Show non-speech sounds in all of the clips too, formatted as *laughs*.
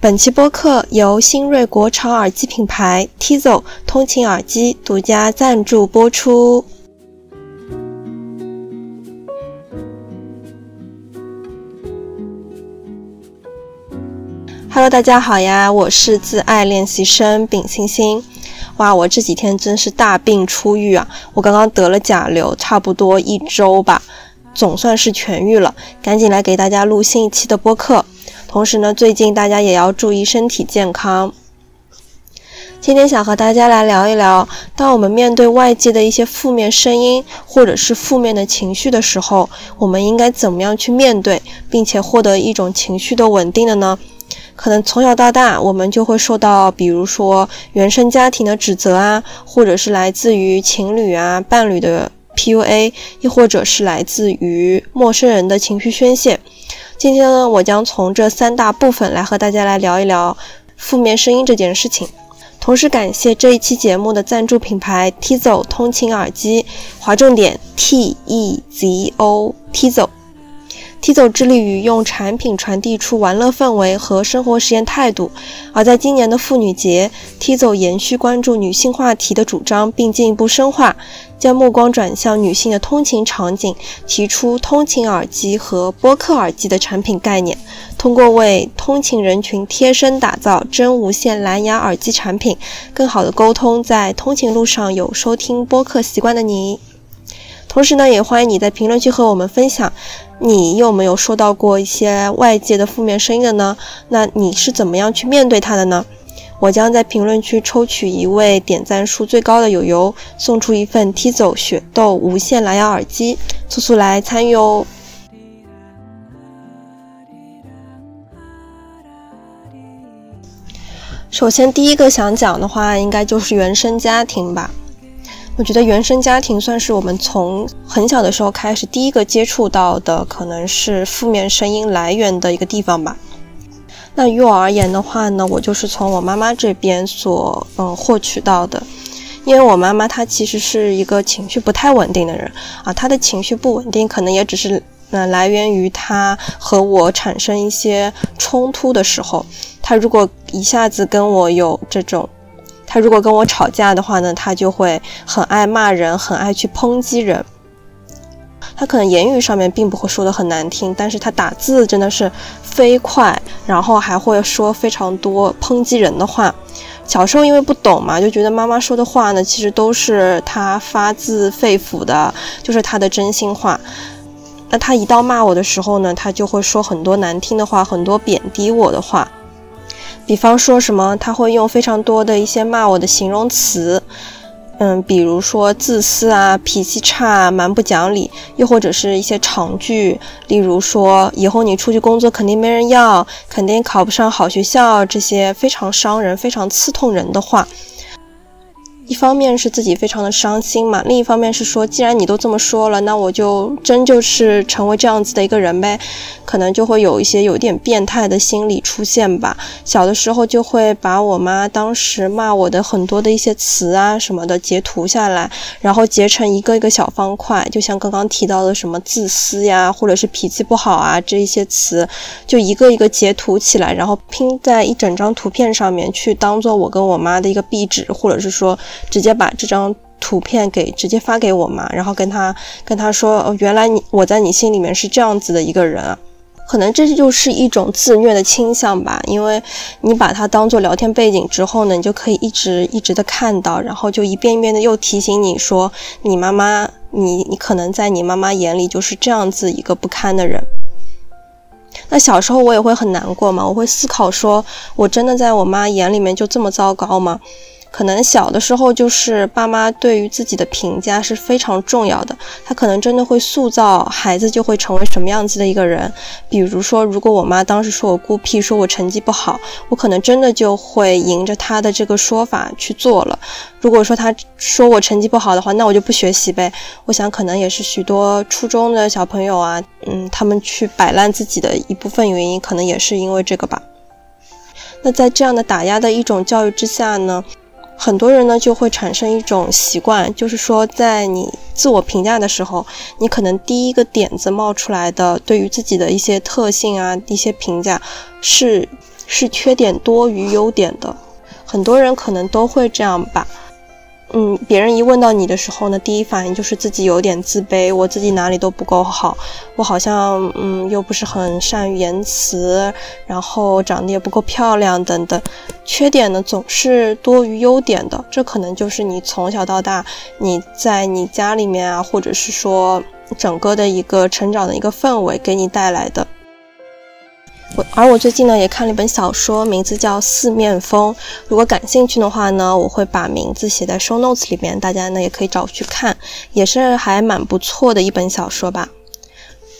本期播客由新锐国潮耳机品牌 Tizo 通勤耳机独家赞助播出。Hello，大家好呀，我是自爱练习生丙星星。哇，我这几天真是大病初愈啊！我刚刚得了甲流，差不多一周吧，总算是痊愈了，赶紧来给大家录新一期的播客。同时呢，最近大家也要注意身体健康。今天想和大家来聊一聊，当我们面对外界的一些负面声音或者是负面的情绪的时候，我们应该怎么样去面对，并且获得一种情绪的稳定的呢？可能从小到大，我们就会受到，比如说原生家庭的指责啊，或者是来自于情侣啊、伴侣的 PUA，亦或者是来自于陌生人的情绪宣泄。今天呢，我将从这三大部分来和大家来聊一聊负面声音这件事情。同时感谢这一期节目的赞助品牌 Tizo 通勤耳机，划重点 T E Z O Tizo。Tizo 致力于用产品传递出玩乐氛围和生活实验态度，而在今年的妇女节，Tizo 延续关注女性话题的主张，并进一步深化，将目光转向女性的通勤场景，提出通勤耳机和播客耳机的产品概念，通过为通勤人群贴身打造真无线蓝牙耳机产品，更好的沟通在通勤路上有收听播客习惯的你。同时呢，也欢迎你在评论区和我们分享，你有没有收到过一些外界的负面声音的呢？那你是怎么样去面对它的呢？我将在评论区抽取一位点赞数最高的友友，送出一份 T 走雪豆无线蓝牙耳机，速速来参与哦！首先，第一个想讲的话，应该就是原生家庭吧。我觉得原生家庭算是我们从很小的时候开始第一个接触到的，可能是负面声音来源的一个地方吧。那于我而言的话呢，我就是从我妈妈这边所嗯获取到的，因为我妈妈她其实是一个情绪不太稳定的人啊，她的情绪不稳定可能也只是嗯来源于她和我产生一些冲突的时候，她如果一下子跟我有这种。他如果跟我吵架的话呢，他就会很爱骂人，很爱去抨击人。他可能言语上面并不会说的很难听，但是他打字真的是飞快，然后还会说非常多抨击人的话。小时候因为不懂嘛，就觉得妈妈说的话呢，其实都是他发自肺腑的，就是他的真心话。那他一到骂我的时候呢，他就会说很多难听的话，很多贬低我的话。比方说什么，他会用非常多的一些骂我的形容词，嗯，比如说自私啊、脾气差、蛮不讲理，又或者是一些长句，例如说以后你出去工作肯定没人要，肯定考不上好学校，这些非常伤人、非常刺痛人的话。一方面是自己非常的伤心嘛，另一方面是说，既然你都这么说了，那我就真就是成为这样子的一个人呗，可能就会有一些有点变态的心理出现吧。小的时候就会把我妈当时骂我的很多的一些词啊什么的截图下来，然后截成一个一个小方块，就像刚刚提到的什么自私呀，或者是脾气不好啊这一些词，就一个一个截图起来，然后拼在一整张图片上面去当做我跟我妈的一个壁纸，或者是说。直接把这张图片给直接发给我妈，然后跟他跟他说，哦，原来你我在你心里面是这样子的一个人啊，可能这就是一种自虐的倾向吧，因为你把它当做聊天背景之后呢，你就可以一直一直的看到，然后就一遍一遍的又提醒你说，你妈妈，你你可能在你妈妈眼里就是这样子一个不堪的人。那小时候我也会很难过嘛，我会思考说，我真的在我妈眼里面就这么糟糕吗？可能小的时候就是爸妈对于自己的评价是非常重要的，他可能真的会塑造孩子就会成为什么样子的一个人。比如说，如果我妈当时说我孤僻，说我成绩不好，我可能真的就会迎着她的这个说法去做了。如果说她说我成绩不好的话，那我就不学习呗。我想可能也是许多初中的小朋友啊，嗯，他们去摆烂自己的一部分原因，可能也是因为这个吧。那在这样的打压的一种教育之下呢？很多人呢就会产生一种习惯，就是说，在你自我评价的时候，你可能第一个点子冒出来的对于自己的一些特性啊、一些评价，是是缺点多于优点的。很多人可能都会这样吧。嗯，别人一问到你的时候呢，第一反应就是自己有点自卑，我自己哪里都不够好，我好像嗯又不是很善于言辞，然后长得也不够漂亮等等，缺点呢总是多于优点的，这可能就是你从小到大你在你家里面啊，或者是说整个的一个成长的一个氛围给你带来的。我而我最近呢也看了一本小说，名字叫《四面风》。如果感兴趣的话呢，我会把名字写在 show notes 里面，大家呢也可以找去看，也是还蛮不错的一本小说吧。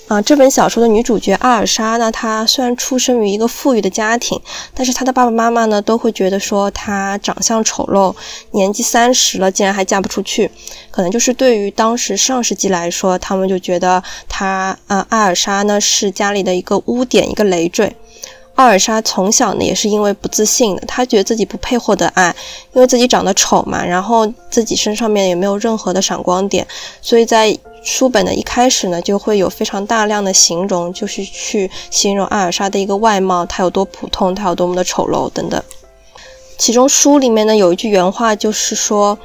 啊，这本小说的女主角阿尔莎呢，她虽然出生于一个富裕的家庭，但是她的爸爸妈妈呢都会觉得说她长相丑陋，年纪三十了竟然还嫁不出去，可能就是对于当时上世纪来说，他们就觉得她啊阿尔莎呢是家里的一个污点，一个累赘。阿尔莎从小呢也是因为不自信的，她觉得自己不配获得爱，因为自己长得丑嘛，然后自己身上面也没有任何的闪光点，所以在。书本的一开始呢，就会有非常大量的形容，就是去形容阿尔莎的一个外貌，她有多普通，她有多么的丑陋等等。其中书里面呢有一句原话，就是说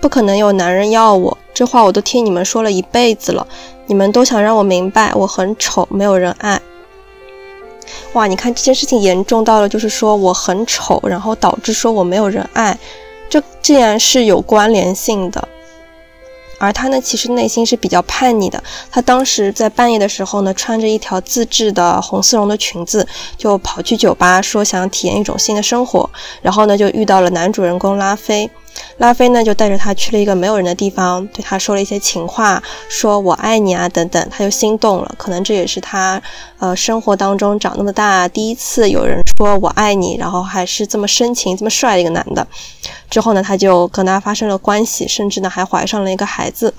不可能有男人要我，这话我都听你们说了一辈子了，你们都想让我明白我很丑，没有人爱。哇，你看这件事情严重到了，就是说我很丑，然后导致说我没有人爱，这竟然是有关联性的。而他呢，其实内心是比较叛逆的。他当时在半夜的时候呢，穿着一条自制的红丝绒的裙子，就跑去酒吧，说想体验一种新的生活。然后呢，就遇到了男主人公拉菲。拉菲呢，就带着他去了一个没有人的地方，对他说了一些情话，说我爱你啊等等，他就心动了。可能这也是他，呃，生活当中长那么大第一次有人说我爱你，然后还是这么深情、这么帅的一个男的。之后呢，他就跟他发生了关系，甚至呢还怀上了一个孩子。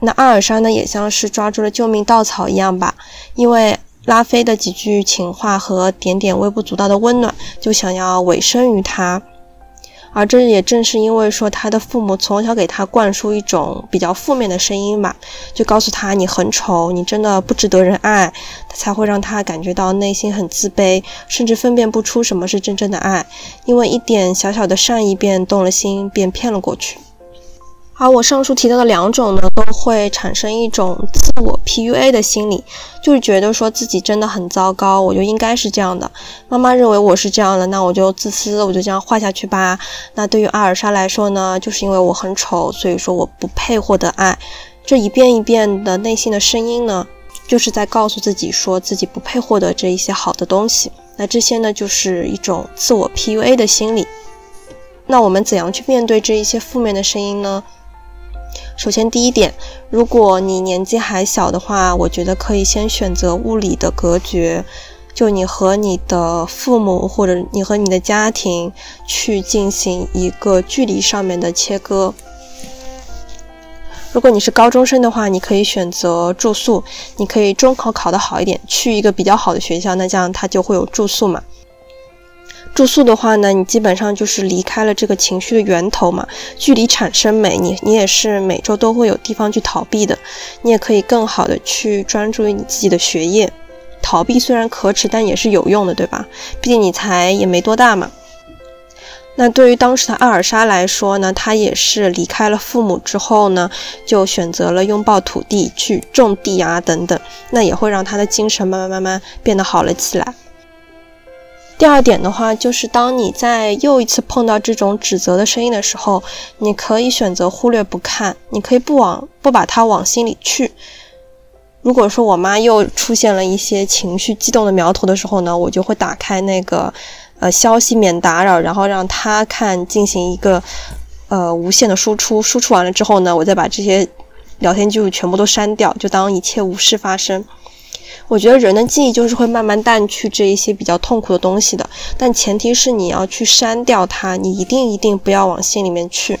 那阿尔莎呢，也像是抓住了救命稻草一样吧，因为拉菲的几句情话和点点微不足道的温暖，就想要委身于他。而这也正是因为说他的父母从小给他灌输一种比较负面的声音吧，就告诉他你很丑，你真的不值得人爱，他才会让他感觉到内心很自卑，甚至分辨不出什么是真正的爱，因为一点小小的善意便动了心，便骗了过去。而我上述提到的两种呢，都会产生一种自我 PUA 的心理，就是觉得说自己真的很糟糕，我就应该是这样的。妈妈认为我是这样的，那我就自私，我就这样坏下去吧。那对于阿尔莎来说呢，就是因为我很丑，所以说我不配获得爱。这一遍一遍的内心的声音呢，就是在告诉自己说自己不配获得这一些好的东西。那这些呢，就是一种自我 PUA 的心理。那我们怎样去面对这一些负面的声音呢？首先，第一点，如果你年纪还小的话，我觉得可以先选择物理的隔绝，就你和你的父母或者你和你的家庭去进行一个距离上面的切割。如果你是高中生的话，你可以选择住宿，你可以中考考得好一点，去一个比较好的学校，那这样他就会有住宿嘛。住宿的话呢，你基本上就是离开了这个情绪的源头嘛，距离产生美，你你也是每周都会有地方去逃避的，你也可以更好的去专注于你自己的学业。逃避虽然可耻，但也是有用的，对吧？毕竟你才也没多大嘛。那对于当时的阿尔莎来说呢，她也是离开了父母之后呢，就选择了拥抱土地，去种地啊等等，那也会让她的精神慢慢慢慢变得好了起来。第二点的话，就是当你在又一次碰到这种指责的声音的时候，你可以选择忽略不看，你可以不往不把它往心里去。如果说我妈又出现了一些情绪激动的苗头的时候呢，我就会打开那个呃消息免打扰，然后让她看进行一个呃无限的输出，输出完了之后呢，我再把这些聊天记录全部都删掉，就当一切无事发生。我觉得人的记忆就是会慢慢淡去这一些比较痛苦的东西的，但前提是你要去删掉它，你一定一定不要往心里面去。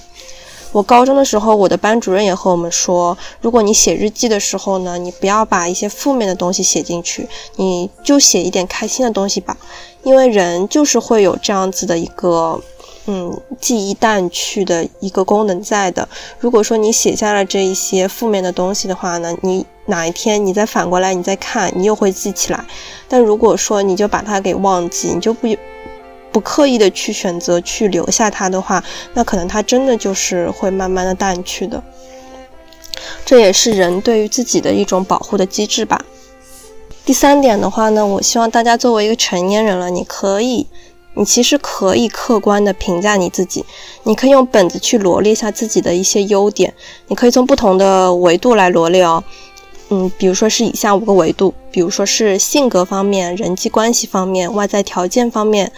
我高中的时候，我的班主任也和我们说，如果你写日记的时候呢，你不要把一些负面的东西写进去，你就写一点开心的东西吧，因为人就是会有这样子的一个嗯，记忆淡去的一个功能在的。如果说你写下了这一些负面的东西的话呢，你哪一天你再反过来你再看，你又会记起来。但如果说你就把它给忘记，你就不不刻意的去选择去留下它的话，那可能它真的就是会慢慢的淡去的。这也是人对于自己的一种保护的机制吧。第三点的话呢，我希望大家作为一个成年人了，你可以。你其实可以客观的评价你自己，你可以用本子去罗列一下自己的一些优点，你可以从不同的维度来罗列哦。嗯，比如说是以下五个维度，比如说是性格方面、人际关系方面、外在条件方面、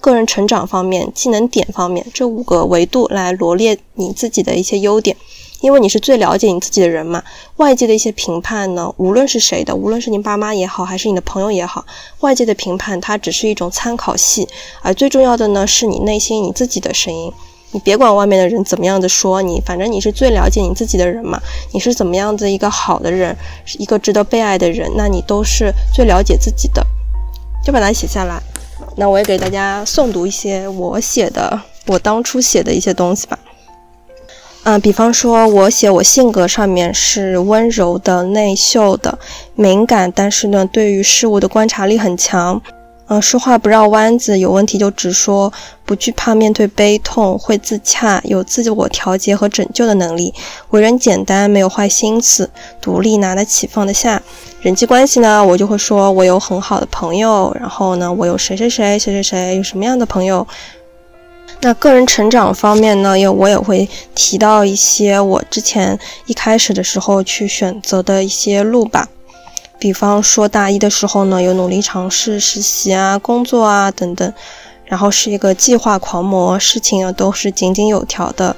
个人成长方面、技能点方面这五个维度来罗列你自己的一些优点。因为你是最了解你自己的人嘛，外界的一些评判呢，无论是谁的，无论是你爸妈也好，还是你的朋友也好，外界的评判它只是一种参考系，而最重要的呢，是你内心你自己的声音。你别管外面的人怎么样子说你，反正你是最了解你自己的人嘛，你是怎么样子一个好的人，一个值得被爱的人，那你都是最了解自己的，就把它写下来。那我也给大家诵读一些我写的，我当初写的一些东西吧。嗯，比方说，我写我性格上面是温柔的、内秀的、敏感，但是呢，对于事物的观察力很强。嗯，说话不绕弯子，有问题就直说，不惧怕面对悲痛，会自洽，有自我调节和拯救的能力。为人简单，没有坏心思，独立，拿得起，放得下。人际关系呢，我就会说我有很好的朋友，然后呢，我有谁谁谁谁谁谁，有什么样的朋友。那个人成长方面呢，也我也会提到一些我之前一开始的时候去选择的一些路吧。比方说大一的时候呢，有努力尝试实习啊、工作啊等等，然后是一个计划狂魔，事情啊都是井井有条的，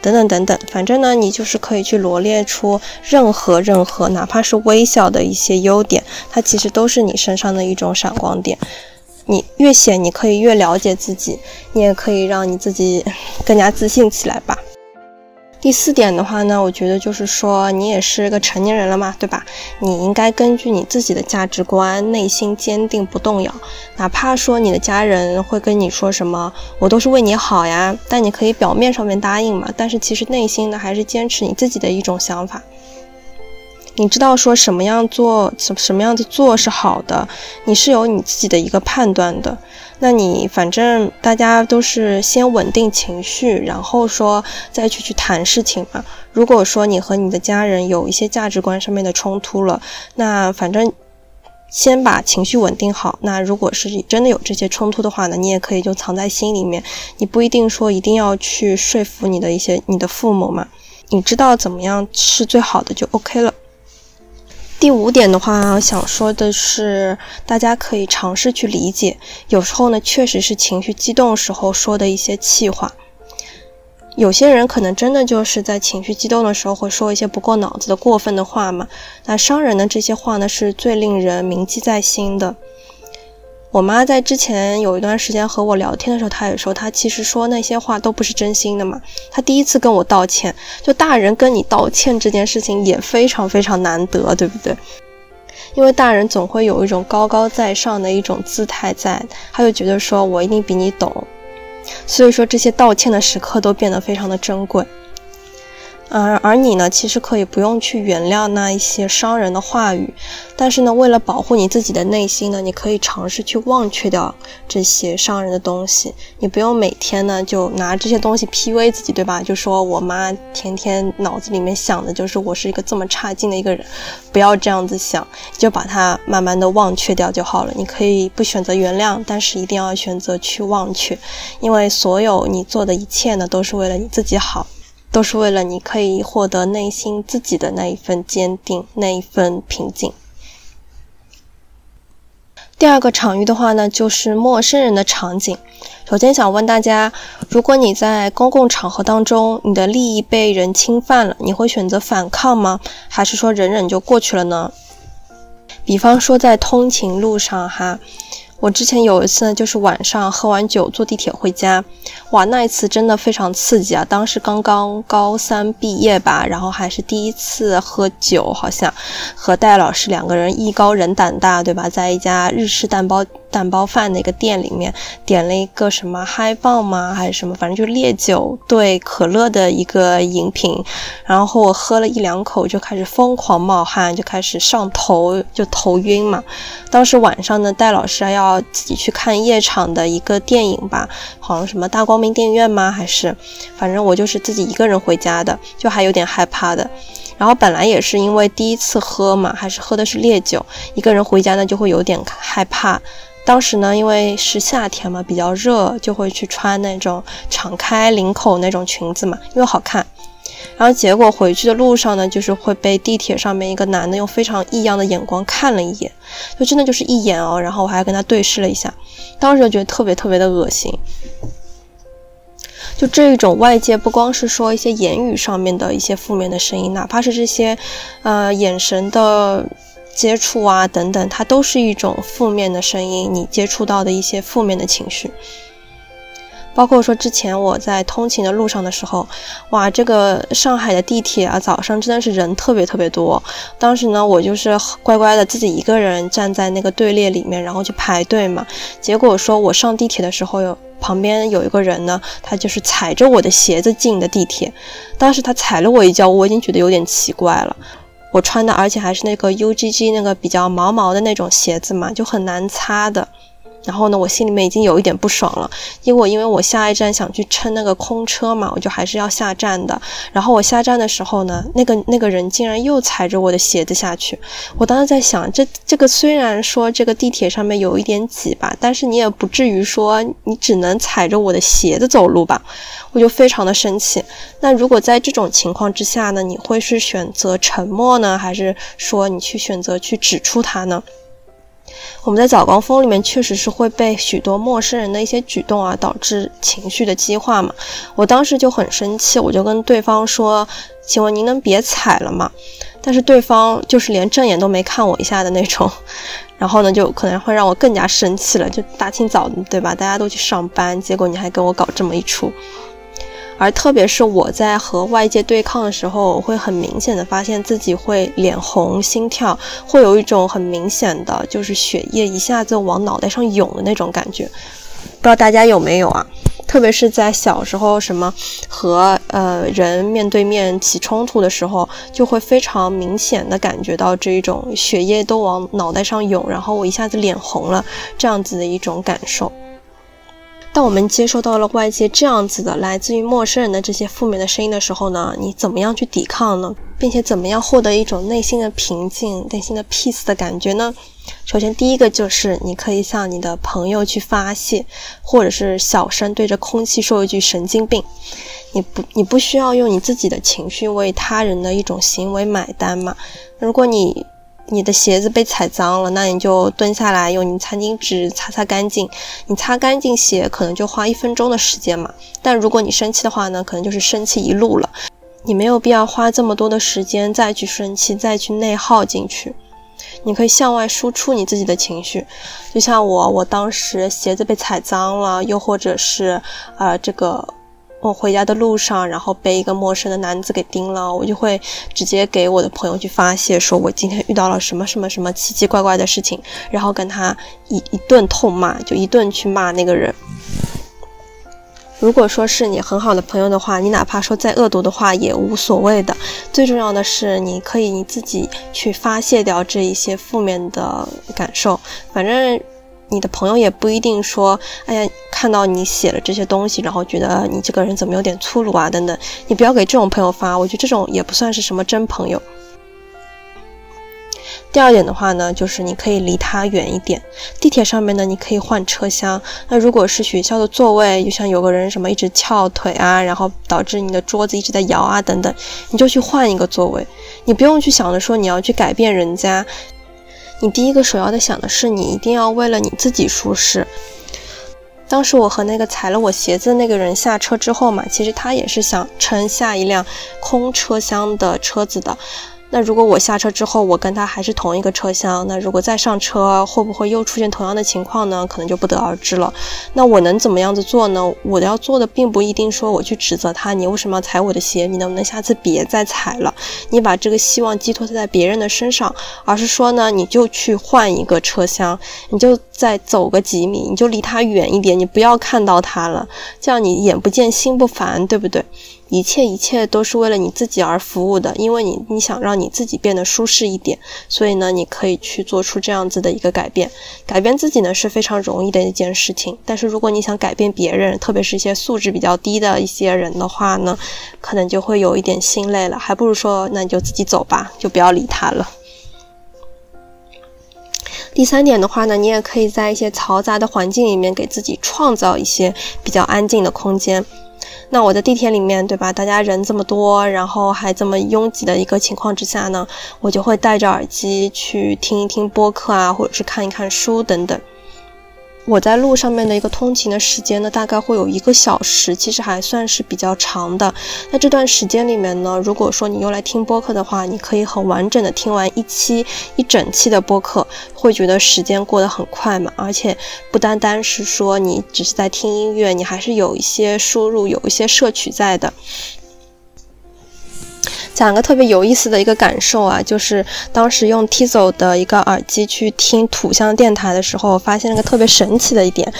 等等等等。反正呢，你就是可以去罗列出任何任何，哪怕是微小的一些优点，它其实都是你身上的一种闪光点。你越写，你可以越了解自己，你也可以让你自己 *laughs* 更加自信起来吧。第四点的话呢，我觉得就是说，你也是个成年人了嘛，对吧？你应该根据你自己的价值观，内心坚定不动摇，哪怕说你的家人会跟你说什么，我都是为你好呀，但你可以表面上面答应嘛，但是其实内心呢，还是坚持你自己的一种想法。你知道说什么样做什什么样子做是好的，你是有你自己的一个判断的。那你反正大家都是先稳定情绪，然后说再去去谈事情嘛。如果说你和你的家人有一些价值观上面的冲突了，那反正先把情绪稳定好。那如果是真的有这些冲突的话呢，你也可以就藏在心里面，你不一定说一定要去说服你的一些你的父母嘛。你知道怎么样是最好的就 OK 了。第五点的话，想说的是，大家可以尝试去理解，有时候呢，确实是情绪激动时候说的一些气话。有些人可能真的就是在情绪激动的时候会说一些不过脑子的过分的话嘛。那伤人的这些话呢，是最令人铭记在心的。我妈在之前有一段时间和我聊天的时候，她也说，她其实说那些话都不是真心的嘛。她第一次跟我道歉，就大人跟你道歉这件事情也非常非常难得，对不对？因为大人总会有一种高高在上的一种姿态在，他就觉得说我一定比你懂，所以说这些道歉的时刻都变得非常的珍贵。而而你呢，其实可以不用去原谅那一些伤人的话语，但是呢，为了保护你自己的内心呢，你可以尝试去忘却掉这些伤人的东西。你不用每天呢就拿这些东西 P V 自己，对吧？就说我妈天天脑子里面想的就是我是一个这么差劲的一个人，不要这样子想，就把它慢慢的忘却掉就好了。你可以不选择原谅，但是一定要选择去忘却，因为所有你做的一切呢，都是为了你自己好。都是为了你可以获得内心自己的那一份坚定，那一份平静。第二个场域的话呢，就是陌生人的场景。首先想问大家，如果你在公共场合当中，你的利益被人侵犯了，你会选择反抗吗？还是说忍忍就过去了呢？比方说在通勤路上，哈。我之前有一次，就是晚上喝完酒坐地铁回家，哇，那一次真的非常刺激啊！当时刚刚高三毕业吧，然后还是第一次喝酒，好像和戴老师两个人艺高人胆大，对吧？在一家日式蛋包蛋包饭的一个店里面，点了一个什么嗨棒吗？还是什么？反正就烈酒兑可乐的一个饮品。然后我喝了一两口就开始疯狂冒汗，就开始上头，就头晕嘛。当时晚上呢，戴老师还要自己去看夜场的一个电影吧，好像什么大光明电影院吗？还是，反正我就是自己一个人回家的，就还有点害怕的。然后本来也是因为第一次喝嘛，还是喝的是烈酒，一个人回家呢就会有点害怕。当时呢，因为是夏天嘛，比较热，就会去穿那种敞开领口那种裙子嘛，因为好看。然后结果回去的路上呢，就是会被地铁上面一个男的用非常异样的眼光看了一眼，就真的就是一眼哦。然后我还跟他对视了一下，当时就觉得特别特别的恶心。就这一种外界不光是说一些言语上面的一些负面的声音，哪怕是这些，呃，眼神的接触啊等等，它都是一种负面的声音。你接触到的一些负面的情绪，包括说之前我在通勤的路上的时候，哇，这个上海的地铁啊，早上真的是人特别特别多。当时呢，我就是乖乖的自己一个人站在那个队列里面，然后去排队嘛。结果说我上地铁的时候有。旁边有一个人呢，他就是踩着我的鞋子进的地铁。当时他踩了我一脚，我已经觉得有点奇怪了。我穿的，而且还是那个 UGG 那个比较毛毛的那种鞋子嘛，就很难擦的。然后呢，我心里面已经有一点不爽了，因为我因为我下一站想去乘那个空车嘛，我就还是要下站的。然后我下站的时候呢，那个那个人竟然又踩着我的鞋子下去。我当时在想，这这个虽然说这个地铁上面有一点挤吧，但是你也不至于说你只能踩着我的鞋子走路吧？我就非常的生气。那如果在这种情况之下呢，你会是选择沉默呢，还是说你去选择去指出他呢？我们在早高峰里面确实是会被许多陌生人的一些举动啊导致情绪的激化嘛。我当时就很生气，我就跟对方说：“请问您能别踩了吗？”但是对方就是连正眼都没看我一下的那种，然后呢就可能会让我更加生气了。就大清早的对吧？大家都去上班，结果你还跟我搞这么一出。而特别是我在和外界对抗的时候，我会很明显的发现自己会脸红、心跳，会有一种很明显的，就是血液一下子往脑袋上涌的那种感觉。不知道大家有没有啊？特别是在小时候，什么和呃人面对面起冲突的时候，就会非常明显的感觉到这一种血液都往脑袋上涌，然后我一下子脸红了，这样子的一种感受。当我们接收到了外界这样子的来自于陌生人的这些负面的声音的时候呢，你怎么样去抵抗呢？并且怎么样获得一种内心的平静、内心的 peace 的感觉呢？首先，第一个就是你可以向你的朋友去发泄，或者是小声对着空气说一句“神经病”。你不，你不需要用你自己的情绪为他人的一种行为买单嘛？如果你你的鞋子被踩脏了，那你就蹲下来用你餐巾纸擦擦干净。你擦干净鞋可能就花一分钟的时间嘛。但如果你生气的话呢，可能就是生气一路了。你没有必要花这么多的时间再去生气，再去内耗进去。你可以向外输出你自己的情绪，就像我，我当时鞋子被踩脏了，又或者是啊这个。我回家的路上，然后被一个陌生的男子给盯了，我就会直接给我的朋友去发泄，说我今天遇到了什么什么什么奇奇怪怪的事情，然后跟他一一顿痛骂，就一顿去骂那个人。如果说是你很好的朋友的话，你哪怕说再恶毒的话也无所谓的。最重要的是，你可以你自己去发泄掉这一些负面的感受，反正。你的朋友也不一定说，哎呀，看到你写了这些东西，然后觉得你这个人怎么有点粗鲁啊，等等。你不要给这种朋友发，我觉得这种也不算是什么真朋友。第二点的话呢，就是你可以离他远一点。地铁上面呢，你可以换车厢。那如果是学校的座位，就像有个人什么一直翘腿啊，然后导致你的桌子一直在摇啊，等等，你就去换一个座位。你不用去想着说你要去改变人家。你第一个首要的想的是，你一定要为了你自己舒适。当时我和那个踩了我鞋子那个人下车之后嘛，其实他也是想乘下一辆空车厢的车子的。那如果我下车之后，我跟他还是同一个车厢，那如果再上车，会不会又出现同样的情况呢？可能就不得而知了。那我能怎么样子做呢？我要做的并不一定说我去指责他，你为什么要踩我的鞋？你能不能下次别再踩了？你把这个希望寄托在别人的身上，而是说呢，你就去换一个车厢，你就再走个几米，你就离他远一点，你不要看到他了，这样你眼不见心不烦，对不对？一切一切都是为了你自己而服务的，因为你你想让你自己变得舒适一点，所以呢，你可以去做出这样子的一个改变。改变自己呢是非常容易的一件事情，但是如果你想改变别人，特别是一些素质比较低的一些人的话呢，可能就会有一点心累了，还不如说那你就自己走吧，就不要理他了。第三点的话呢，你也可以在一些嘈杂的环境里面给自己创造一些比较安静的空间。那我在地铁里面，对吧？大家人这么多，然后还这么拥挤的一个情况之下呢，我就会戴着耳机去听一听播客啊，或者是看一看书等等。我在路上面的一个通勤的时间呢，大概会有一个小时，其实还算是比较长的。那这段时间里面呢，如果说你用来听播客的话，你可以很完整的听完一期一整期的播客，会觉得时间过得很快嘛。而且不单单是说你只是在听音乐，你还是有一些输入，有一些摄取在的。讲个特别有意思的一个感受啊，就是当时用 Tizo 的一个耳机去听土象电台的时候，发现了个特别神奇的一点。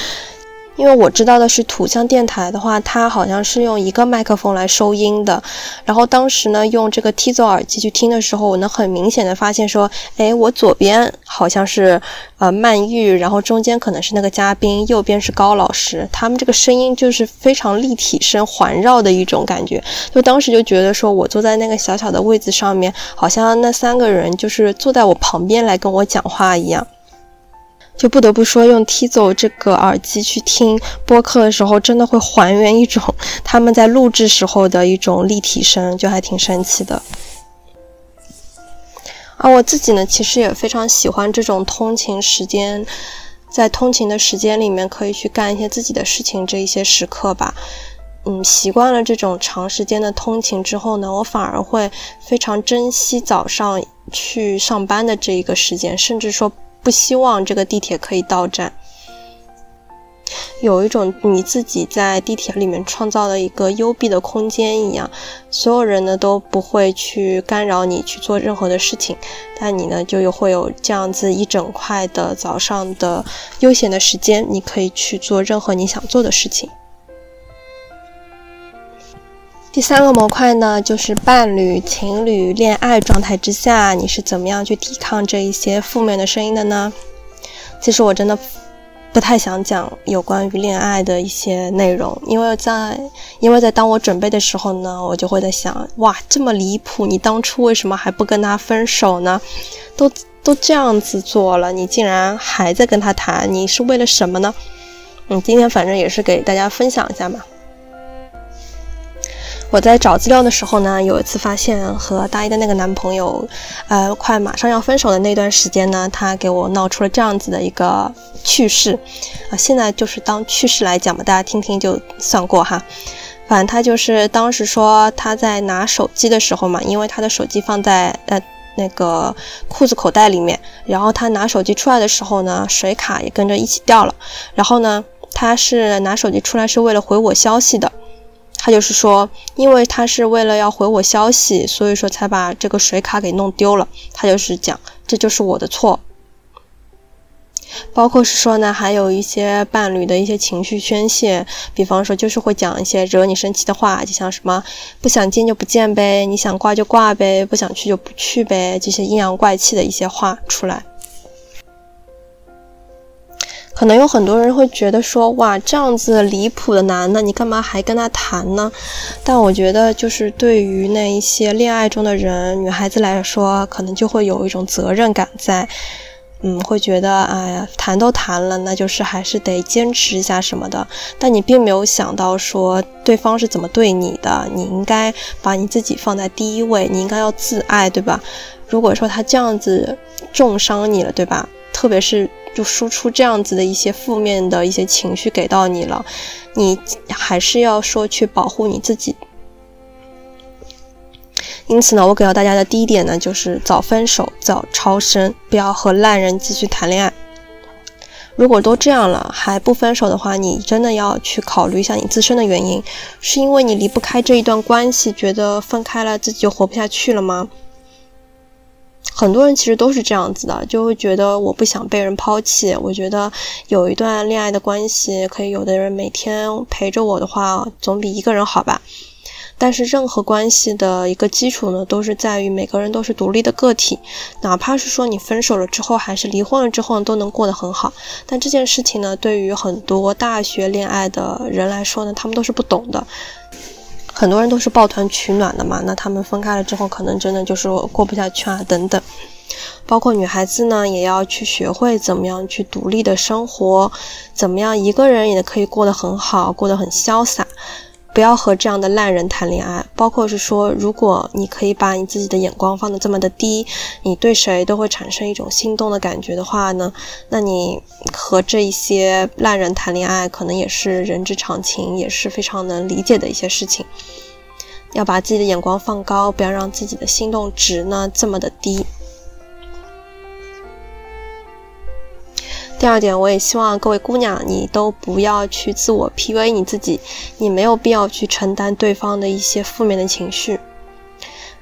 因为我知道的是土象电台的话，它好像是用一个麦克风来收音的。然后当时呢，用这个 Tizo 耳机去听的时候，我能很明显的发现说，哎，我左边好像是呃曼玉，然后中间可能是那个嘉宾，右边是高老师，他们这个声音就是非常立体声环绕的一种感觉。就当时就觉得说我坐在那个小小的位子上面，好像那三个人就是坐在我旁边来跟我讲话一样。就不得不说，用 Tizo 这个耳机去听播客的时候，真的会还原一种他们在录制时候的一种立体声，就还挺神奇的。而我自己呢，其实也非常喜欢这种通勤时间，在通勤的时间里面可以去干一些自己的事情这一些时刻吧。嗯，习惯了这种长时间的通勤之后呢，我反而会非常珍惜早上去上班的这一个时间，甚至说。不希望这个地铁可以到站，有一种你自己在地铁里面创造的一个幽闭的空间一样，所有人呢都不会去干扰你去做任何的事情，但你呢就又会有这样子一整块的早上的悠闲的时间，你可以去做任何你想做的事情。第三个模块呢，就是伴侣、情侣、恋爱状态之下，你是怎么样去抵抗这一些负面的声音的呢？其实我真的不太想讲有关于恋爱的一些内容，因为在因为在当我准备的时候呢，我就会在想，哇，这么离谱，你当初为什么还不跟他分手呢？都都这样子做了，你竟然还在跟他谈，你是为了什么呢？嗯，今天反正也是给大家分享一下嘛。我在找资料的时候呢，有一次发现和大一的那个男朋友，呃，快马上要分手的那段时间呢，他给我闹出了这样子的一个趣事，啊，现在就是当趣事来讲吧，大家听听就算过哈。反正他就是当时说他在拿手机的时候嘛，因为他的手机放在呃那个裤子口袋里面，然后他拿手机出来的时候呢，水卡也跟着一起掉了，然后呢，他是拿手机出来是为了回我消息的。他就是说，因为他是为了要回我消息，所以说才把这个水卡给弄丢了。他就是讲，这就是我的错。包括是说呢，还有一些伴侣的一些情绪宣泄，比方说就是会讲一些惹你生气的话，就像什么不想见就不见呗，你想挂就挂呗，不想去就不去呗，这些阴阳怪气的一些话出来。可能有很多人会觉得说，哇，这样子离谱的男的，你干嘛还跟他谈呢？但我觉得，就是对于那一些恋爱中的人，女孩子来说，可能就会有一种责任感在，嗯，会觉得，哎呀，谈都谈了，那就是还是得坚持一下什么的。但你并没有想到说，对方是怎么对你的，你应该把你自己放在第一位，你应该要自爱，对吧？如果说他这样子重伤你了，对吧？特别是。就输出这样子的一些负面的一些情绪给到你了，你还是要说去保护你自己。因此呢，我给到大家的第一点呢，就是早分手，早超生，不要和烂人继续谈恋爱。如果都这样了还不分手的话，你真的要去考虑一下你自身的原因，是因为你离不开这一段关系，觉得分开了自己就活不下去了吗？很多人其实都是这样子的，就会觉得我不想被人抛弃。我觉得有一段恋爱的关系，可以有的人每天陪着我的话，总比一个人好吧。但是任何关系的一个基础呢，都是在于每个人都是独立的个体，哪怕是说你分手了之后，还是离婚了之后，都能过得很好。但这件事情呢，对于很多大学恋爱的人来说呢，他们都是不懂的。很多人都是抱团取暖的嘛，那他们分开了之后，可能真的就是过不下去啊，等等。包括女孩子呢，也要去学会怎么样去独立的生活，怎么样一个人也可以过得很好，过得很潇洒。不要和这样的烂人谈恋爱。包括是说，如果你可以把你自己的眼光放得这么的低，你对谁都会产生一种心动的感觉的话呢，那你和这一些烂人谈恋爱，可能也是人之常情，也是非常能理解的一些事情。要把自己的眼光放高，不要让自己的心动值呢这么的低。第二点，我也希望各位姑娘，你都不要去自我 PUA 你自己，你没有必要去承担对方的一些负面的情绪。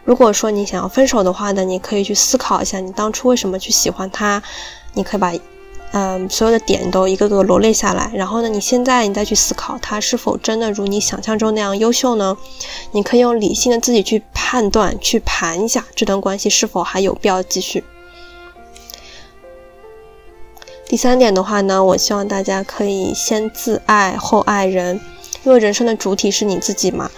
如果说你想要分手的话呢，你可以去思考一下，你当初为什么去喜欢他，你可以把，嗯，所有的点都一个个罗列下来。然后呢，你现在你再去思考，他是否真的如你想象中那样优秀呢？你可以用理性的自己去判断，去盘一下这段关系是否还有必要继续。第三点的话呢，我希望大家可以先自爱后爱人，因为人生的主体是你自己嘛。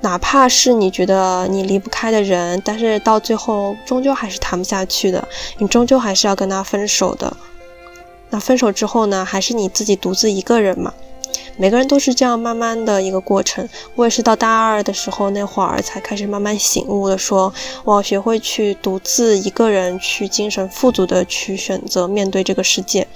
哪怕是你觉得你离不开的人，但是到最后终究还是谈不下去的，你终究还是要跟他分手的。那分手之后呢，还是你自己独自一个人嘛。每个人都是这样慢慢的一个过程。我也是到大二的时候那会儿才开始慢慢醒悟的，说我要学会去独自一个人去精神富足的去选择面对这个世界。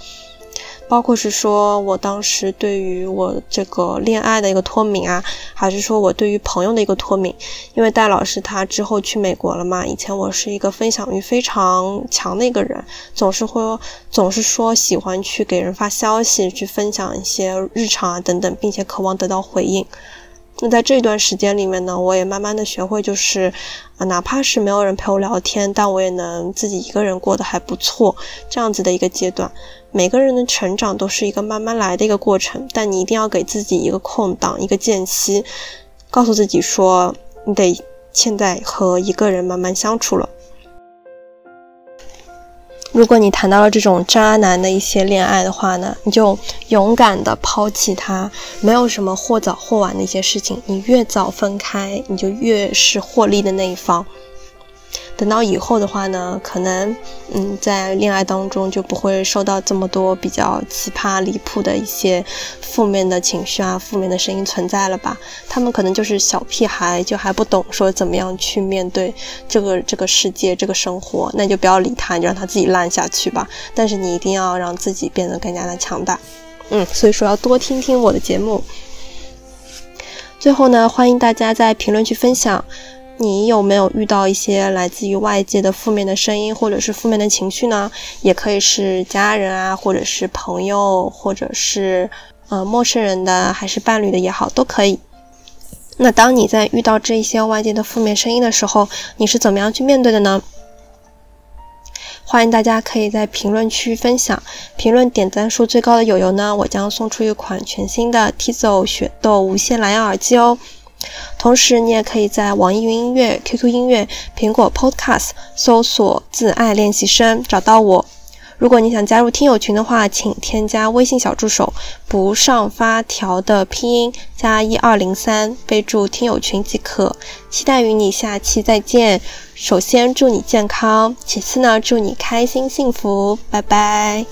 包括是说我当时对于我这个恋爱的一个脱敏啊，还是说我对于朋友的一个脱敏？因为戴老师他之后去美国了嘛，以前我是一个分享欲非常强的一个人，总是会总是说喜欢去给人发消息，去分享一些日常啊等等，并且渴望得到回应。那在这段时间里面呢，我也慢慢的学会，就是啊，哪怕是没有人陪我聊天，但我也能自己一个人过得还不错，这样子的一个阶段。每个人的成长都是一个慢慢来的一个过程，但你一定要给自己一个空档，一个间隙，告诉自己说，你得现在和一个人慢慢相处了。如果你谈到了这种渣男的一些恋爱的话呢，你就勇敢的抛弃他，没有什么或早或晚的一些事情，你越早分开，你就越是获利的那一方。等到以后的话呢，可能，嗯，在恋爱当中就不会受到这么多比较奇葩离谱的一些负面的情绪啊、负面的声音存在了吧？他们可能就是小屁孩，就还不懂说怎么样去面对这个这个世界、这个生活，那就不要理他，你就让他自己烂下去吧。但是你一定要让自己变得更加的强大，嗯，所以说要多听听我的节目。最后呢，欢迎大家在评论区分享。你有没有遇到一些来自于外界的负面的声音，或者是负面的情绪呢？也可以是家人啊，或者是朋友，或者是呃陌生人的，还是伴侣的也好，都可以。那当你在遇到这些外界的负面声音的时候，你是怎么样去面对的呢？欢迎大家可以在评论区分享，评论点赞数最高的友友呢，我将送出一款全新的 Tizo 雪豆无线蓝牙耳机哦。同时，你也可以在网易云音乐、QQ 音乐、苹果 Podcast 搜索“自爱练习生”找到我。如果你想加入听友群的话，请添加微信小助手“不上发条”的拼音加一二零三，备注“听友群”即可。期待与你下期再见。首先祝你健康，其次呢，祝你开心幸福。拜拜。